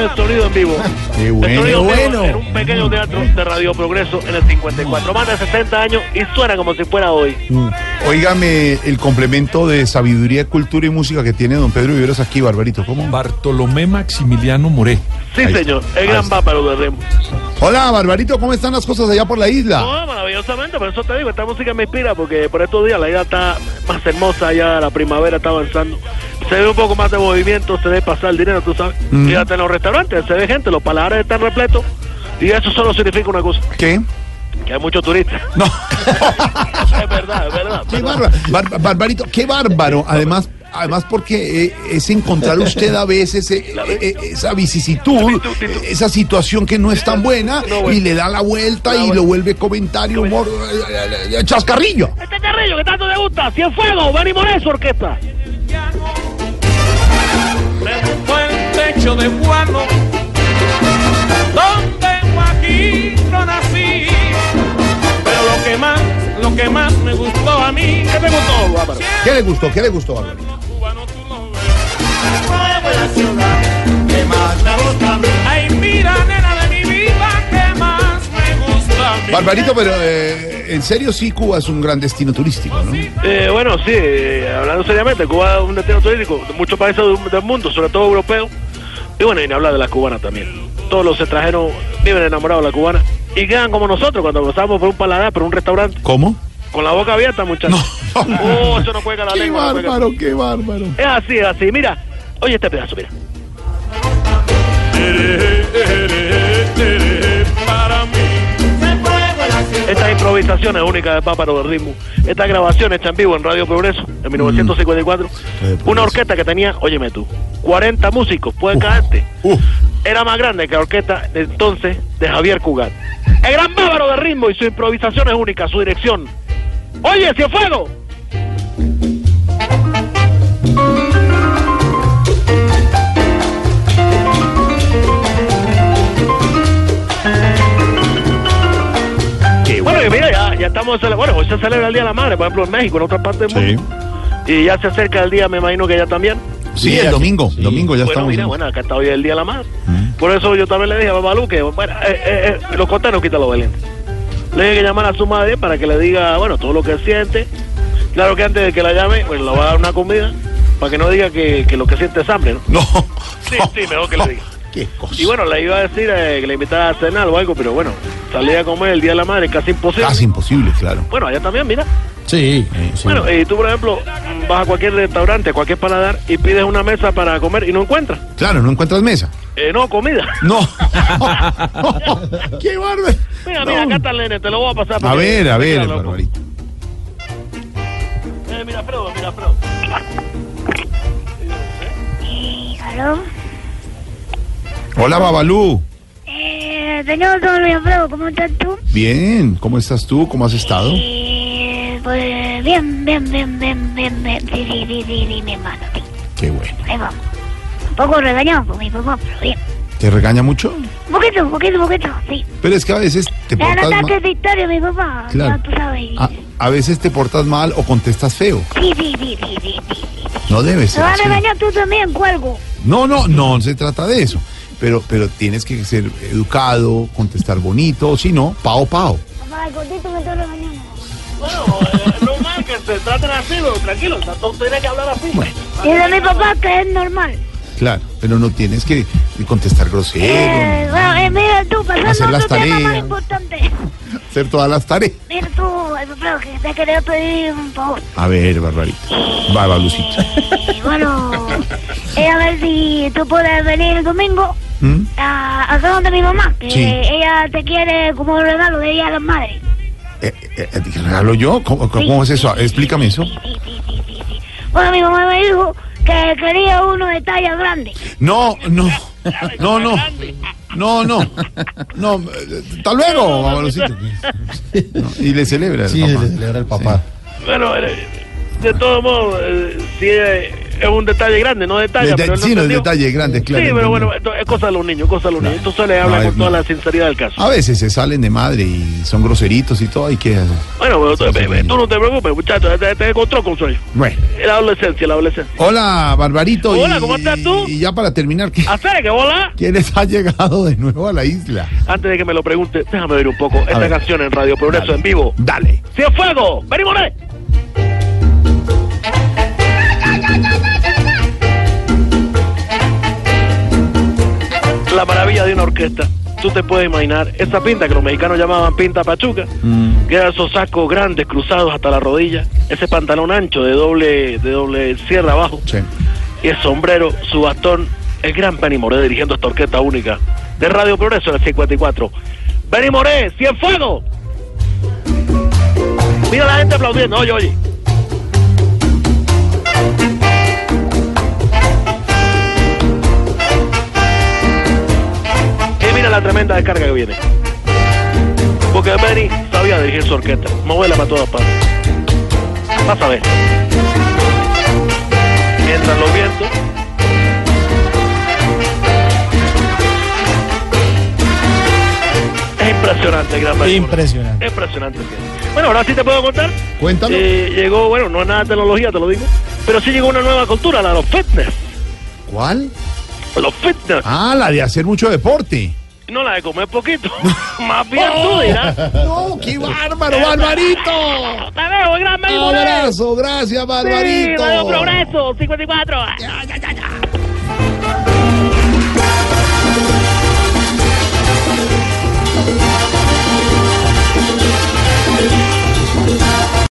es el sonido en vivo. Qué El bueno, sonido en vivo bueno. En un pequeño teatro de Radio Progreso en el 54. Más de 60 años y suena como si fuera hoy. Óigame el complemento de sabiduría, cultura y música que tiene don Pedro Viveros aquí, Barbarito. ¿Cómo? Bartolomé Maximiliano Moré. Sí, Ahí señor. El gran báparo de Remo. Hola, Barbarito, ¿cómo están las cosas allá por la isla? No, maravillosamente, por eso te digo, esta música me inspira porque por estos días la isla está más hermosa, ya la primavera está avanzando. Se ve un poco más de movimiento, se ve pasar el dinero, tú sabes. Mm. Fíjate en los restaurantes, se ve gente, los paladares están repletos y eso solo significa una cosa, ¿Qué? que hay muchos turistas. No. es verdad, es verdad. Qué verdad. bárbaro. Bar- Barbarito, qué bárbaro. Además, además porque eh, es encontrar usted a veces eh, eh, esa vicisitud, esa situación que no es tan buena y le da la vuelta y lo vuelve comentario, humor, chascarrillo. Este carrillo que tanto te gusta, Cienfuegos, ven y Moré, su orquesta. De guano donde Joaquín nací. Pero lo que más, lo que más me gustó a mí, ¿Qué te gustó, Bárbaro? ¿Qué le gustó? ¿Qué le gustó, Barbarito? cubano tú lo ves. Ay, mira, nena de mi vida, que más me gusta a mí. Barbarito, pero eh, en serio sí Cuba es un gran destino turístico, ¿no? Eh, bueno, sí, eh, hablando seriamente, Cuba es un destino turístico de muchos países del, del mundo, sobre todo europeos. Y bueno, y ni hablar de la cubana también. Todos los extranjeros viven enamorados de la cubana y quedan como nosotros cuando pasamos por un paladar, por un restaurante, ¿Cómo? con la boca abierta, muchachos. Oh, eso no puede la Qué lengua. no puede bárbaro, qué bárbaro. Es así, es así. Mira, oye este pedazo, mira. Estas improvisaciones únicas de Páparo del Ritmo. Esta grabación hecha en vivo en Radio Progreso en 1954. Una orquesta que tenía, óyeme tú, 40 músicos, puede caerte. Uf. Era más grande que la orquesta de entonces de Javier Cugat. El gran bávaro de ritmo y su improvisación es única, su dirección. Oye, Cienfuego. Qué Bueno, y mira, ya, ya estamos, bueno, hoy se celebra el Día de la Madre, por ejemplo, en México, en otras partes del Sí. mundo. Y ya se acerca el día, me imagino que ya también. Sí, el domingo, domingo ya bueno, estamos. mira, en- bueno, acá está hoy el Día de la Madre. Mm. Por eso yo también le dije a Babalú que, bueno, eh, eh, eh, los costeros quitan los valientes. Le dije que llamara a su madre para que le diga, bueno, todo lo que siente. Claro que antes de que la llame, pues le va a dar una comida para que no diga que, que lo que siente es hambre, ¿no? No. Sí, sí, mejor que le diga. Qué cosa. Y bueno, le iba a decir eh, que le invitara a cenar o algo, pero bueno, salir a comer el Día de la Madre es casi imposible. Casi imposible, claro. Bueno, allá también, mira. Sí. Bueno, y tú, por ejemplo, vas a cualquier restaurante, a cualquier paladar y pides una mesa para comer y no encuentras. Claro, no encuentras mesa. Eh, no, comida. No. Qué bárbaro. Mira, No. mira, acá está el nene, te lo voy a pasar. A ver, a ver. Barbarito. Eh, mira, Fredo, mira, Fredo. ¿Aló? Hola, Babalú. Señor Don Alfredo, ¿cómo estás tú? Bien, ¿cómo estás tú? ¿Cómo has estado? Eh, pues bien, bien, bien, bien, bien, bien. Sí, sí, sí, sí, sí, mi hermano, sí. Qué bueno. Ahí vamos. Un poco regañado por mi papá, pero bien. ¿Te regaña mucho? Un poquito, un poquito, un poquito, sí. Pero es que a veces te Le dan portas ataques mal. de historia mi papá. Claro. Ya tú sabes. A, a veces te portas mal o contestas feo. Sí, sí, sí, sí, sí, sí. No debe Me ser vas a así. regañar tú también, cuelgo. No, no, no se trata de eso. Pero, pero tienes que ser educado, contestar bonito, o si no, pao, pao. Papá, el gordito me está regañando. Bueno, eh, es normal que se traten así, pero tranquilo, tanto tiene que hablar así. Dice mi papá que es normal. Claro, pero no tienes que contestar grosero, Eh, bueno, eh, mira tú, Hacer pasando a las otro tema más tareas. importante. hacer todas las tareas. Mira tú, Alfredo, que te quería pedir un favor. A ver, Barbarito. Barbalucito. Y bueno, eh, a ver si tú puedes venir el domingo ¿Mm? a, acá donde mi mamá, que Sí. ella te quiere como regalo de Día de las Madres. Eh, eh, eh, ¿Regalo yo? ¿Cómo, cómo es eso? Explícame eso. Sí, sí, sí, sí, sí. Bueno, mi mamá me dijo que quería uno de talla grande. No, no, no, no. No, no. No, eh, hasta luego, Barbalucito. No, y le celebra el Sí, papá. le celebra el papá. Bueno, eh, de todos modos, eh, si, eh, es un detalle grande, no detalle. Deta- pero sí, no detalle grande, claro. Sí, pero bueno, es cosa de los niños, cosa de los niños. Entonces le habla con toda la sinceridad del caso. A veces se salen de madre y son groseritos y todo, hay que... Bueno, pero tú, bebé, sí. tú no te preocupes, muchacho, te, te encontró con sueño. Bueno. La adolescencia, la adolescencia. Hola, Barbarito. Hola, y- ¿cómo estás tú? Y ya para terminar, ¿qué- que hola. ¿quiénes han llegado de nuevo a la isla? Antes de que me lo pregunte, déjame ver un poco esta ver. canción en Radio Progreso Dale. en vivo. Dale. ¡Cienfuegos! ¡Vení, Moné! Una orquesta. Tú te puedes imaginar esa pinta que los mexicanos llamaban pinta pachuca, que eran esos sacos grandes cruzados hasta la rodilla, ese pantalón ancho de doble, de doble sierra abajo, Sí. y el sombrero, su bastón, el gran Benny Moré dirigiendo esta orquesta única de Radio Progreso en el 54. Benny Moré, Cienfuegos. Mira la gente aplaudiendo, oye, oye. Mira la tremenda descarga que viene. Porque Benny sabía dirigir su orquesta, moverla para todas partes. Vas a ver. Mientras los vientos. Es impresionante, gran. Impresionante. Impresionante. Bueno, ahora sí te puedo contar. Cuéntalo. Eh, llegó, bueno, no es nada de tecnología, te lo digo, pero sí llegó una nueva cultura, la de los fitness. ¿Cuál? Los fitness. Ah, la de hacer mucho deporte. No, la de comer poquito. Más bien tú oh. dirás. No, qué bárbaro, Barbarito. Te veo, gran Melbourne. ¿eh? Abrazo, gracias, Barbarito. Sí, Radio Progreso, 54. Ya, ya, ya, ya.